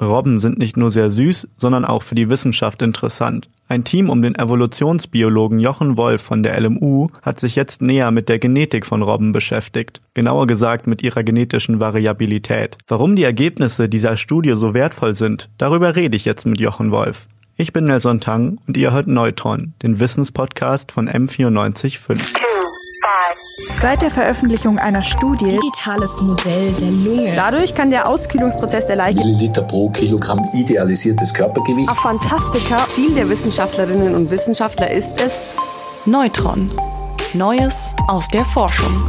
Robben sind nicht nur sehr süß, sondern auch für die Wissenschaft interessant. Ein Team um den Evolutionsbiologen Jochen Wolf von der LMU hat sich jetzt näher mit der Genetik von Robben beschäftigt, genauer gesagt mit ihrer genetischen Variabilität. Warum die Ergebnisse dieser Studie so wertvoll sind, darüber rede ich jetzt mit Jochen Wolf. Ich bin Nelson Tang und ihr hört Neutron, den Wissenspodcast von M945. Seit der Veröffentlichung einer Studie Digitales Modell der Lunge. Dadurch kann der Auskühlungsprozess der Leiche Milliliter pro Kilogramm idealisiertes Körpergewicht. auf Fantastika Ziel der Wissenschaftlerinnen und Wissenschaftler ist es, Neutron. Neues aus der Forschung.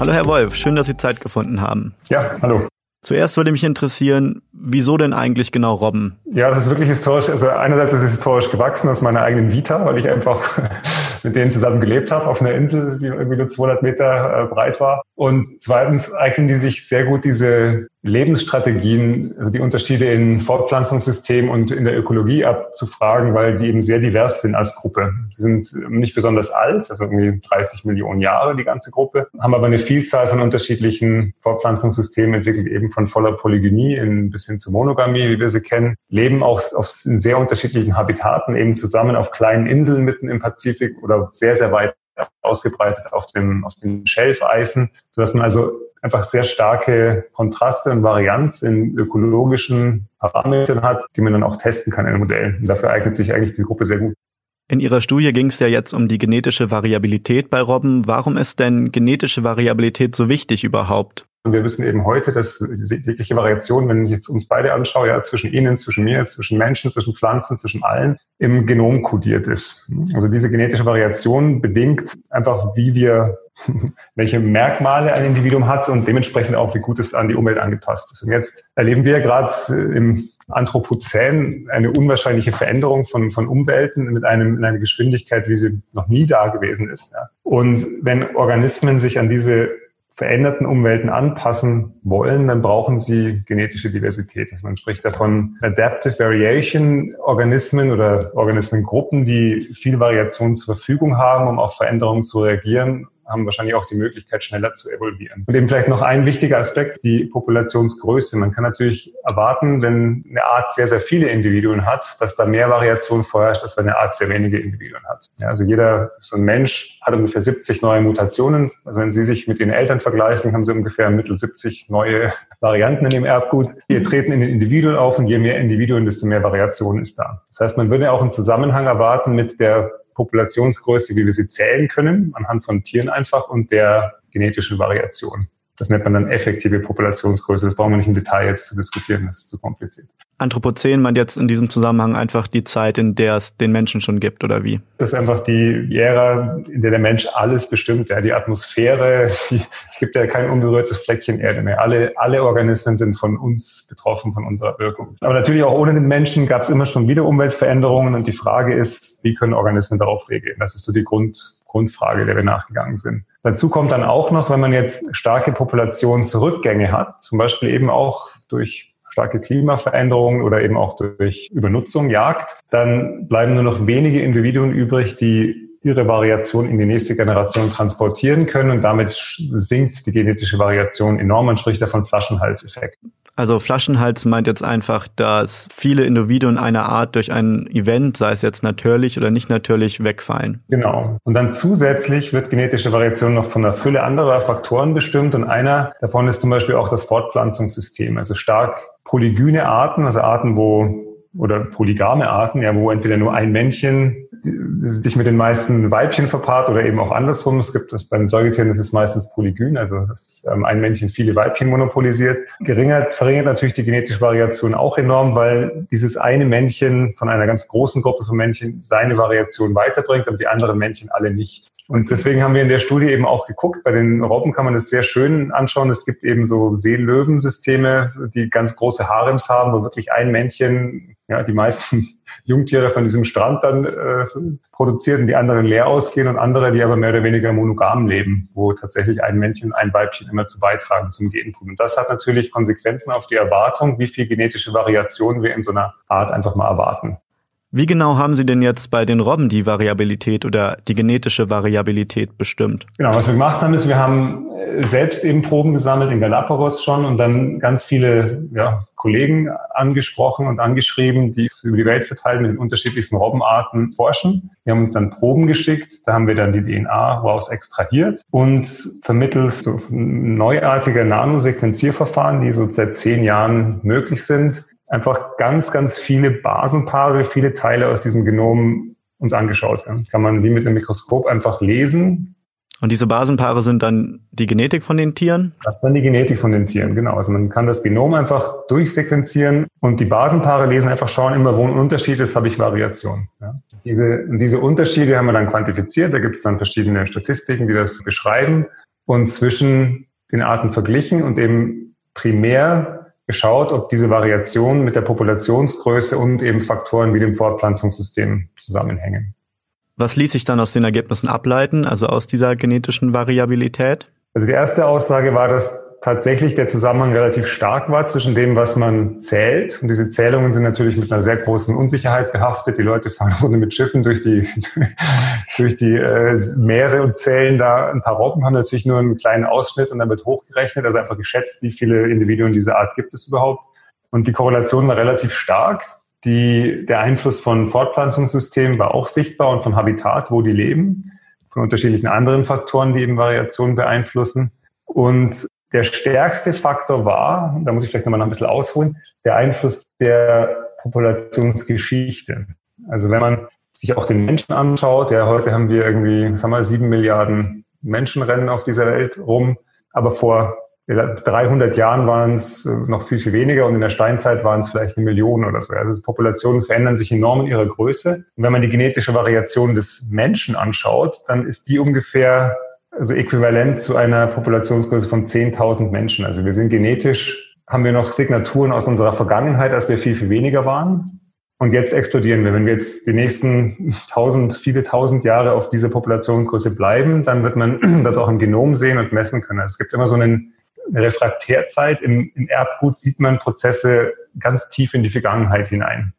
Hallo Herr Wolf, schön, dass Sie Zeit gefunden haben. Ja, hallo. Zuerst würde mich interessieren, wieso denn eigentlich genau Robben? Ja, das ist wirklich historisch. Also einerseits ist es historisch gewachsen aus meiner eigenen Vita, weil ich einfach mit denen zusammen gelebt habe auf einer Insel, die irgendwie nur 200 Meter äh, breit war. Und zweitens eignen die sich sehr gut diese Lebensstrategien, also die Unterschiede in Fortpflanzungssystemen und in der Ökologie abzufragen, weil die eben sehr divers sind als Gruppe. Sie sind nicht besonders alt, also irgendwie 30 Millionen Jahre die ganze Gruppe, haben aber eine Vielzahl von unterschiedlichen Fortpflanzungssystemen entwickelt, eben von voller Polygynie in, bis hin zu Monogamie, wie wir sie kennen, leben auch auf, in sehr unterschiedlichen Habitaten, eben zusammen auf kleinen Inseln mitten im Pazifik oder sehr, sehr weit ausgebreitet auf dem, auf den Schelfeisen, sodass man also einfach sehr starke Kontraste und Varianz in ökologischen Parametern hat, die man dann auch testen kann in den Modellen. Und dafür eignet sich eigentlich die Gruppe sehr gut. In Ihrer Studie ging es ja jetzt um die genetische Variabilität bei Robben. Warum ist denn genetische Variabilität so wichtig überhaupt? Wir wissen eben heute, dass jegliche Variation, wenn ich jetzt uns beide anschaue, ja, zwischen Ihnen, zwischen mir, zwischen Menschen, zwischen Pflanzen, zwischen allen, im Genom kodiert ist. Also diese genetische Variation bedingt einfach, wie wir, welche Merkmale ein Individuum hat und dementsprechend auch, wie gut es an die Umwelt angepasst ist. Und jetzt erleben wir gerade im Anthropozän eine unwahrscheinliche Veränderung von, von Umwelten mit einem, in einer Geschwindigkeit, wie sie noch nie da gewesen ist. Ja. Und wenn Organismen sich an diese veränderten Umwelten anpassen wollen, dann brauchen sie genetische Diversität. Also man spricht davon Adaptive Variation Organismen oder Organismengruppen, die viel Variation zur Verfügung haben, um auf Veränderungen zu reagieren haben wahrscheinlich auch die Möglichkeit, schneller zu evolvieren. Und eben vielleicht noch ein wichtiger Aspekt, die Populationsgröße. Man kann natürlich erwarten, wenn eine Art sehr, sehr viele Individuen hat, dass da mehr Variation vorherrscht, als wenn eine Art sehr wenige Individuen hat. Ja, also jeder, so ein Mensch hat ungefähr 70 neue Mutationen. Also wenn Sie sich mit den Eltern vergleichen, haben Sie ungefähr mittel 70 neue Varianten in dem Erbgut. Die treten in den Individuen auf und je mehr Individuen, desto mehr Variation ist da. Das heißt, man würde auch einen Zusammenhang erwarten mit der Populationsgröße, wie wir sie zählen können, anhand von Tieren einfach und der genetischen Variation. Das nennt man dann effektive Populationsgröße. Das brauchen wir nicht im Detail jetzt zu diskutieren, das ist zu kompliziert. Anthropozän meint jetzt in diesem Zusammenhang einfach die Zeit, in der es den Menschen schon gibt, oder wie? Das ist einfach die Ära, in der der Mensch alles bestimmt. Ja, die Atmosphäre, die, es gibt ja kein unberührtes Fleckchen Erde mehr. Alle, alle Organismen sind von uns betroffen, von unserer Wirkung. Aber natürlich auch ohne den Menschen gab es immer schon wieder Umweltveränderungen und die Frage ist, wie können Organismen darauf reagieren? Das ist so die Grund, Grundfrage, der wir nachgegangen sind. Dazu kommt dann auch noch, wenn man jetzt starke Populationsrückgänge hat, zum Beispiel eben auch durch starke Klimaveränderungen oder eben auch durch Übernutzung, Jagd, dann bleiben nur noch wenige Individuen übrig, die ihre Variation in die nächste Generation transportieren können und damit sinkt die genetische Variation enorm. Man spricht davon Flaschenhalseffekt. Also Flaschenhals meint jetzt einfach, dass viele Individuen einer Art durch ein Event, sei es jetzt natürlich oder nicht natürlich, wegfallen. Genau. Und dann zusätzlich wird genetische Variation noch von einer Fülle anderer Faktoren bestimmt und einer davon ist zum Beispiel auch das Fortpflanzungssystem. Also stark polygyne Arten, also Arten, wo oder polygame Arten, ja, wo entweder nur ein Männchen sich mit den meisten Weibchen verpaart oder eben auch andersrum. Es gibt das bei den Säugetieren, ist meistens polygyn, also dass ähm, ein Männchen viele Weibchen monopolisiert. Geringer, verringert natürlich die genetische Variation auch enorm, weil dieses eine Männchen von einer ganz großen Gruppe von Männchen seine Variation weiterbringt, aber die anderen Männchen alle nicht. Und deswegen haben wir in der Studie eben auch geguckt. Bei den Robben kann man das sehr schön anschauen. Es gibt eben so Seelöwensysteme, die ganz große Harems haben, wo wirklich ein Männchen ja, die meisten Jungtiere von diesem Strand dann äh, produziert und die anderen leer ausgehen und andere, die aber mehr oder weniger monogam leben, wo tatsächlich ein Männchen und ein Weibchen immer zu beitragen zum Genpool. Und das hat natürlich Konsequenzen auf die Erwartung, wie viel genetische Variation wir in so einer Art einfach mal erwarten. Wie genau haben Sie denn jetzt bei den Robben die Variabilität oder die genetische Variabilität bestimmt? Genau, was wir gemacht haben, ist, wir haben äh, selbst eben Proben gesammelt in Galapagos schon und dann ganz viele ja, Kollegen angesprochen und angeschrieben, die über die Welt verteilt mit den unterschiedlichsten Robbenarten forschen. Wir haben uns dann Proben geschickt, da haben wir dann die DNA raus extrahiert und vermittels so neuartiger Nanosequenzierverfahren, die so seit zehn Jahren möglich sind, einfach ganz, ganz viele Basenpaare, viele Teile aus diesem Genom uns angeschaut. Ja. Kann man wie mit einem Mikroskop einfach lesen. Und diese Basenpaare sind dann die Genetik von den Tieren? Das ist dann die Genetik von den Tieren, genau. Also man kann das Genom einfach durchsequenzieren und die Basenpaare lesen, einfach schauen, immer wo ein Unterschied ist, habe ich Variation. Ja. Diese, diese Unterschiede haben wir dann quantifiziert. Da gibt es dann verschiedene Statistiken, die das beschreiben und zwischen den Arten verglichen und eben primär geschaut, ob diese Variationen mit der Populationsgröße und eben Faktoren wie dem Fortpflanzungssystem zusammenhängen. Was ließ sich dann aus den Ergebnissen ableiten, also aus dieser genetischen Variabilität? Also die erste Aussage war, dass tatsächlich der Zusammenhang relativ stark war zwischen dem, was man zählt. Und diese Zählungen sind natürlich mit einer sehr großen Unsicherheit behaftet. Die Leute fahren ohne mit Schiffen durch die, durch die äh, Meere und zählen da ein paar Robben, haben natürlich nur einen kleinen Ausschnitt und dann wird hochgerechnet, also einfach geschätzt, wie viele Individuen dieser Art gibt es überhaupt. Und die Korrelation war relativ stark. Die, der Einfluss von Fortpflanzungssystemen war auch sichtbar und von Habitat, wo die leben, von unterschiedlichen anderen Faktoren, die eben Variationen beeinflussen. Und der stärkste Faktor war, da muss ich vielleicht nochmal ein bisschen ausholen, der Einfluss der Populationsgeschichte. Also wenn man sich auch den Menschen anschaut, ja, heute haben wir irgendwie, sagen wir, sieben Milliarden Menschen rennen auf dieser Welt rum, aber vor 300 Jahren waren es noch viel, viel weniger und in der Steinzeit waren es vielleicht eine Million oder so. Also Populationen verändern sich enorm in ihrer Größe. Und wenn man die genetische Variation des Menschen anschaut, dann ist die ungefähr also äquivalent zu einer Populationsgröße von 10.000 Menschen. Also wir sind genetisch, haben wir noch Signaturen aus unserer Vergangenheit, als wir viel, viel weniger waren. Und jetzt explodieren wir. Wenn wir jetzt die nächsten tausend, viele tausend Jahre auf dieser Populationsgröße bleiben, dann wird man das auch im Genom sehen und messen können. Also es gibt immer so einen, eine Refraktärzeit. Im, Im Erbgut sieht man Prozesse ganz tief in die Vergangenheit hinein.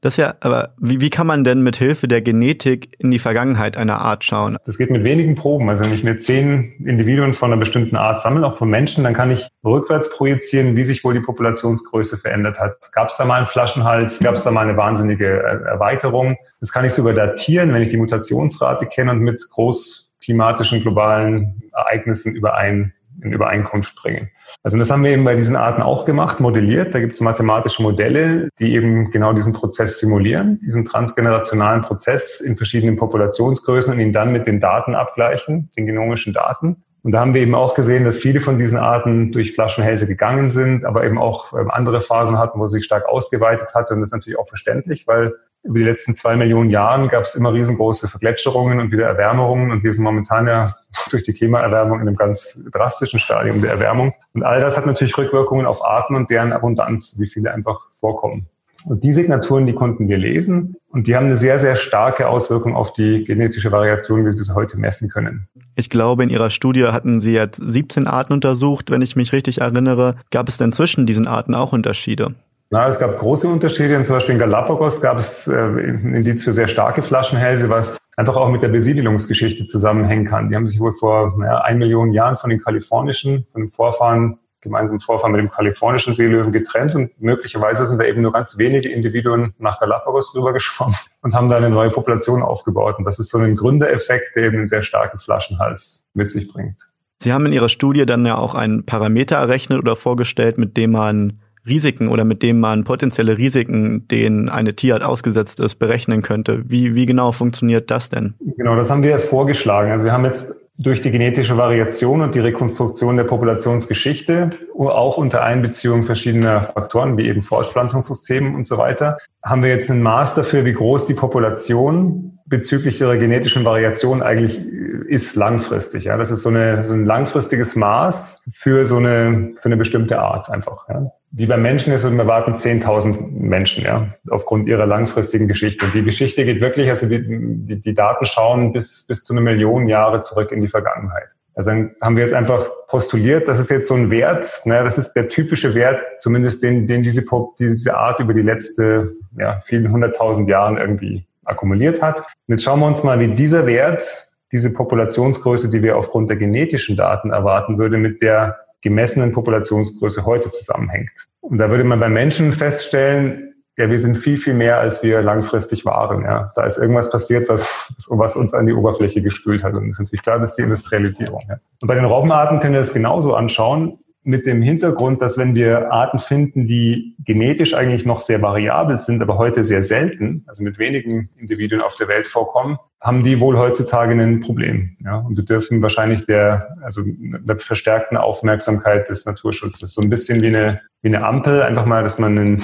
Das ja, aber wie, wie kann man denn mit Hilfe der Genetik in die Vergangenheit einer Art schauen? Das geht mit wenigen Proben. Also wenn ich mir zehn Individuen von einer bestimmten Art sammle, auch von Menschen, dann kann ich rückwärts projizieren, wie sich wohl die Populationsgröße verändert hat. Gab es da mal einen Flaschenhals? Gab es da mal eine wahnsinnige Erweiterung? Das kann ich sogar datieren, wenn ich die Mutationsrate kenne und mit großklimatischen globalen Ereignissen überein, in Übereinkunft bringen. Also das haben wir eben bei diesen Arten auch gemacht, modelliert. Da gibt es mathematische Modelle, die eben genau diesen Prozess simulieren, diesen transgenerationalen Prozess in verschiedenen Populationsgrößen und ihn dann mit den Daten abgleichen, den genomischen Daten. Und da haben wir eben auch gesehen, dass viele von diesen Arten durch Flaschenhälse gegangen sind, aber eben auch ähm, andere Phasen hatten, wo sie sich stark ausgeweitet hat. Und das ist natürlich auch verständlich, weil über die letzten zwei Millionen Jahren gab es immer riesengroße Vergletscherungen und wieder Erwärmungen und wir sind momentan ja durch die Klimaerwärmung in einem ganz drastischen Stadium der Erwärmung. Und all das hat natürlich Rückwirkungen auf Arten und deren Abundanz, wie viele einfach vorkommen. Und die Signaturen, die konnten wir lesen und die haben eine sehr, sehr starke Auswirkung auf die genetische Variation, wie wir bis heute messen können. Ich glaube, in Ihrer Studie hatten Sie jetzt 17 Arten untersucht. Wenn ich mich richtig erinnere, gab es denn zwischen diesen Arten auch Unterschiede? Na, es gab große Unterschiede. Zum Beispiel in Galapagos gab es äh, ein Indiz für sehr starke Flaschenhälse, was einfach auch mit der Besiedelungsgeschichte zusammenhängen kann. Die haben sich wohl vor naja, ein Million Jahren von den kalifornischen, von den Vorfahren, gemeinsamen Vorfahren mit dem kalifornischen Seelöwen getrennt und möglicherweise sind da eben nur ganz wenige Individuen nach Galapagos rübergeschwommen und haben da eine neue Population aufgebaut. Und das ist so ein Gründereffekt, der eben einen sehr starken Flaschenhals mit sich bringt. Sie haben in Ihrer Studie dann ja auch einen Parameter errechnet oder vorgestellt, mit dem man Risiken oder mit dem man potenzielle Risiken, denen eine Tierart ausgesetzt ist, berechnen könnte. Wie, wie genau funktioniert das denn? Genau, das haben wir vorgeschlagen. Also wir haben jetzt durch die genetische Variation und die Rekonstruktion der Populationsgeschichte, auch unter Einbeziehung verschiedener Faktoren wie eben Fortpflanzungssystemen und so weiter, haben wir jetzt ein Maß dafür, wie groß die Population bezüglich ihrer genetischen Variation eigentlich ist langfristig. Ja, das ist so, eine, so ein langfristiges Maß für so eine für eine bestimmte Art einfach. Ja wie bei Menschen ist, würden wir warten 10.000 Menschen, ja, aufgrund ihrer langfristigen Geschichte. Und die Geschichte geht wirklich, also die, die, die Daten schauen bis, bis zu eine Million Jahre zurück in die Vergangenheit. Also dann haben wir jetzt einfach postuliert, das ist jetzt so ein Wert, ne, das ist der typische Wert, zumindest den, den diese, diese Art über die letzte ja, vielen hunderttausend Jahren irgendwie akkumuliert hat. Und jetzt schauen wir uns mal, wie dieser Wert, diese Populationsgröße, die wir aufgrund der genetischen Daten erwarten würde, mit der gemessenen Populationsgröße heute zusammenhängt. Und da würde man bei Menschen feststellen, ja, wir sind viel, viel mehr, als wir langfristig waren. Ja. Da ist irgendwas passiert, was, was uns an die Oberfläche gespült hat. Und das ist natürlich klar, das ist die Industrialisierung. Ja. Und bei den Robbenarten können wir das genauso anschauen, mit dem Hintergrund, dass wenn wir Arten finden, die genetisch eigentlich noch sehr variabel sind, aber heute sehr selten, also mit wenigen Individuen auf der Welt vorkommen, haben die wohl heutzutage ein Problem. Ja. Und wir dürfen wahrscheinlich der, also der verstärkten Aufmerksamkeit des Naturschutzes, so ein bisschen wie eine, wie eine Ampel, einfach mal, dass man einen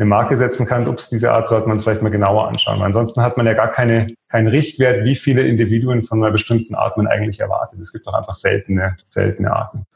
eine Marke setzen kann, ups, diese Art sollte man vielleicht mal genauer anschauen. Ansonsten hat man ja gar keine, keinen Richtwert, wie viele Individuen von einer bestimmten Art man eigentlich erwartet. Es gibt doch einfach seltene, seltene Arten.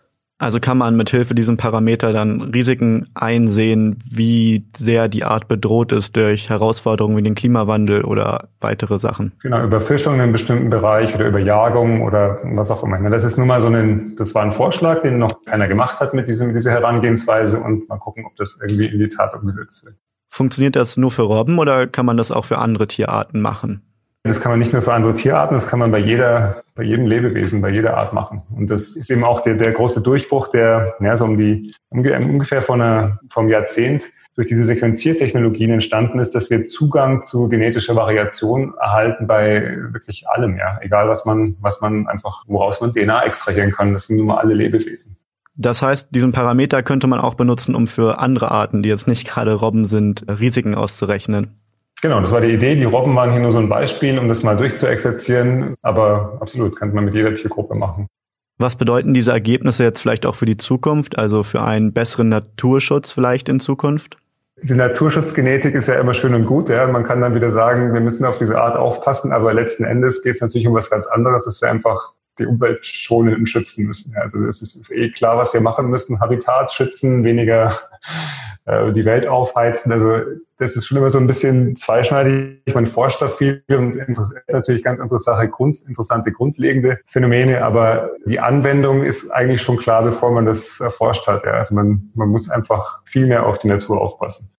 Also kann man mit Hilfe diesem Parameter dann Risiken einsehen, wie sehr die Art bedroht ist durch Herausforderungen wie den Klimawandel oder weitere Sachen. Genau, Überfischung in einem bestimmten Bereich oder Überjagung oder was auch immer. Das ist nun mal so ein, das war ein Vorschlag, den noch keiner gemacht hat mit, diesem, mit dieser Herangehensweise und mal gucken, ob das irgendwie in die Tat umgesetzt wird. Funktioniert das nur für Robben oder kann man das auch für andere Tierarten machen? Das kann man nicht nur für andere Tierarten, das kann man bei jeder, bei jedem Lebewesen, bei jeder Art machen. Und das ist eben auch der, der große Durchbruch, der ja, so um die ungefähr vor einer, vom Jahrzehnt durch diese Sequenziertechnologien entstanden ist, dass wir Zugang zu genetischer Variation erhalten bei wirklich allem, ja. Egal was man, was man einfach, woraus man DNA extrahieren kann. Das sind nun mal alle Lebewesen. Das heißt, diesen Parameter könnte man auch benutzen, um für andere Arten, die jetzt nicht gerade Robben sind, Risiken auszurechnen. Genau, das war die Idee. Die Robben waren hier nur so ein Beispiel, um das mal durchzuexerzieren. Aber absolut, könnte man mit jeder Tiergruppe machen. Was bedeuten diese Ergebnisse jetzt vielleicht auch für die Zukunft, also für einen besseren Naturschutz vielleicht in Zukunft? Diese Naturschutzgenetik ist ja immer schön und gut. Ja. Man kann dann wieder sagen, wir müssen auf diese Art aufpassen, aber letzten Endes geht es natürlich um was ganz anderes, dass wir einfach die Umwelt schonen und schützen müssen. Also es ist eh klar, was wir machen müssen. Habitat schützen, weniger äh, die Welt aufheizen. Also das ist schon immer so ein bisschen zweischneidig. Man forscht da viel und natürlich ganz interessante, Grund, interessante grundlegende Phänomene, aber die Anwendung ist eigentlich schon klar, bevor man das erforscht hat. Ja. Also man, man muss einfach viel mehr auf die Natur aufpassen.